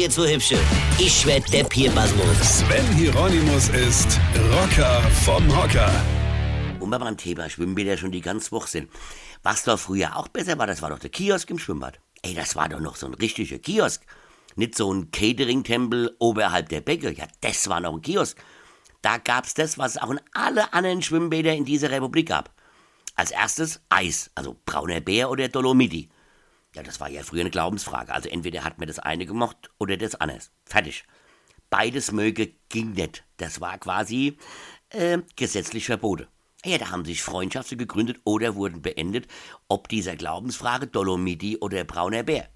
jetzt so hübsche. Ich werd der Pierpasmus. Sven Hieronymus ist Rocker vom Hocker. Und beim Thema Schwimmbäder schon die ganze Woche sind. Was doch früher auch besser war, das war doch der Kiosk im Schwimmbad. Ey, das war doch noch so ein richtiger Kiosk. Nicht so ein Catering-Tempel oberhalb der Becke. Ja, das war noch ein Kiosk. Da gab's das, was es auch in alle anderen Schwimmbäder in dieser Republik gab. Als erstes Eis, also brauner Bär oder Dolomiti. Ja, das war ja früher eine Glaubensfrage. Also entweder hat man das eine gemocht oder das anders. Fertig. Beides möge ging nicht. Das war quasi äh, gesetzlich verboten. Ja, da haben sich Freundschaften gegründet oder wurden beendet, ob dieser Glaubensfrage Dolomiti oder brauner Bär.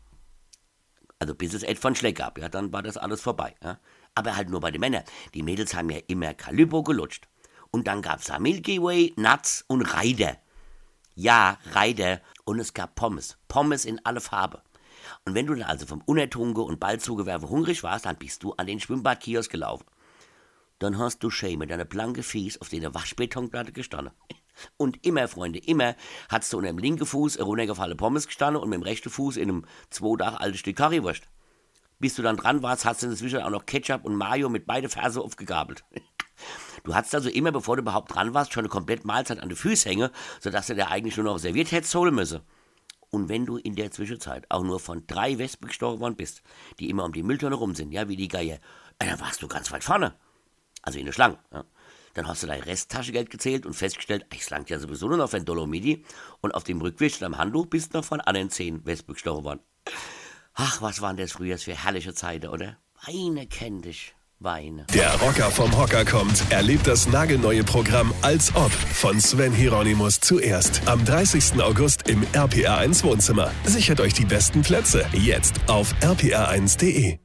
Also bis es Ed von Schleck gab, ja, dann war das alles vorbei. Ja. Aber halt nur bei den Männern. Die Mädels haben ja immer Calippo gelutscht. Und dann gab's da Milky Way, Nuts und Reider. Ja, Reider. Und es gab Pommes. Pommes in alle Farbe. Und wenn du dann also vom Unertunge und Ballzugewerbe hungrig warst, dann bist du an den Schwimmbadkiosk gelaufen. Dann hast du schön mit deiner blanke Fies auf der Waschbetonplatte gestanden. Und immer, Freunde, immer hast du unter dem linken Fuß eine runtergefallene Pommes gestanden und mit dem rechten Fuß in einem zwei Tage altes Stück Currywurst. Bis du dann dran warst, hast du inzwischen auch noch Ketchup und Mayo mit beide Ferse aufgegabelt. Du hattest also immer, bevor du überhaupt dran warst, schon eine komplette Mahlzeit an den Füßen hänge, sodass du dir eigentlich nur noch serviert hättest holen müssen. Und wenn du in der Zwischenzeit auch nur von drei Wespen gestorben worden bist, die immer um die Mülltonne rum sind, ja, wie die Geier, dann warst du ganz weit vorne. Also in der Schlange, ja. Dann hast du dein Resttaschengeld gezählt und festgestellt, es langt ja sowieso nur noch für ein Dolomiti. Und auf dem Rückweg am Handtuch bist du noch von anderen zehn Wespen gestorben worden. Ach, was waren das früher für herrliche Zeiten, oder? Weine kennt dich. Weine. Der Rocker vom Hocker kommt. Erlebt das nagelneue Programm Als Ob von Sven Hieronymus zuerst am 30. August im RPR1 Wohnzimmer. Sichert euch die besten Plätze jetzt auf rpr1.de.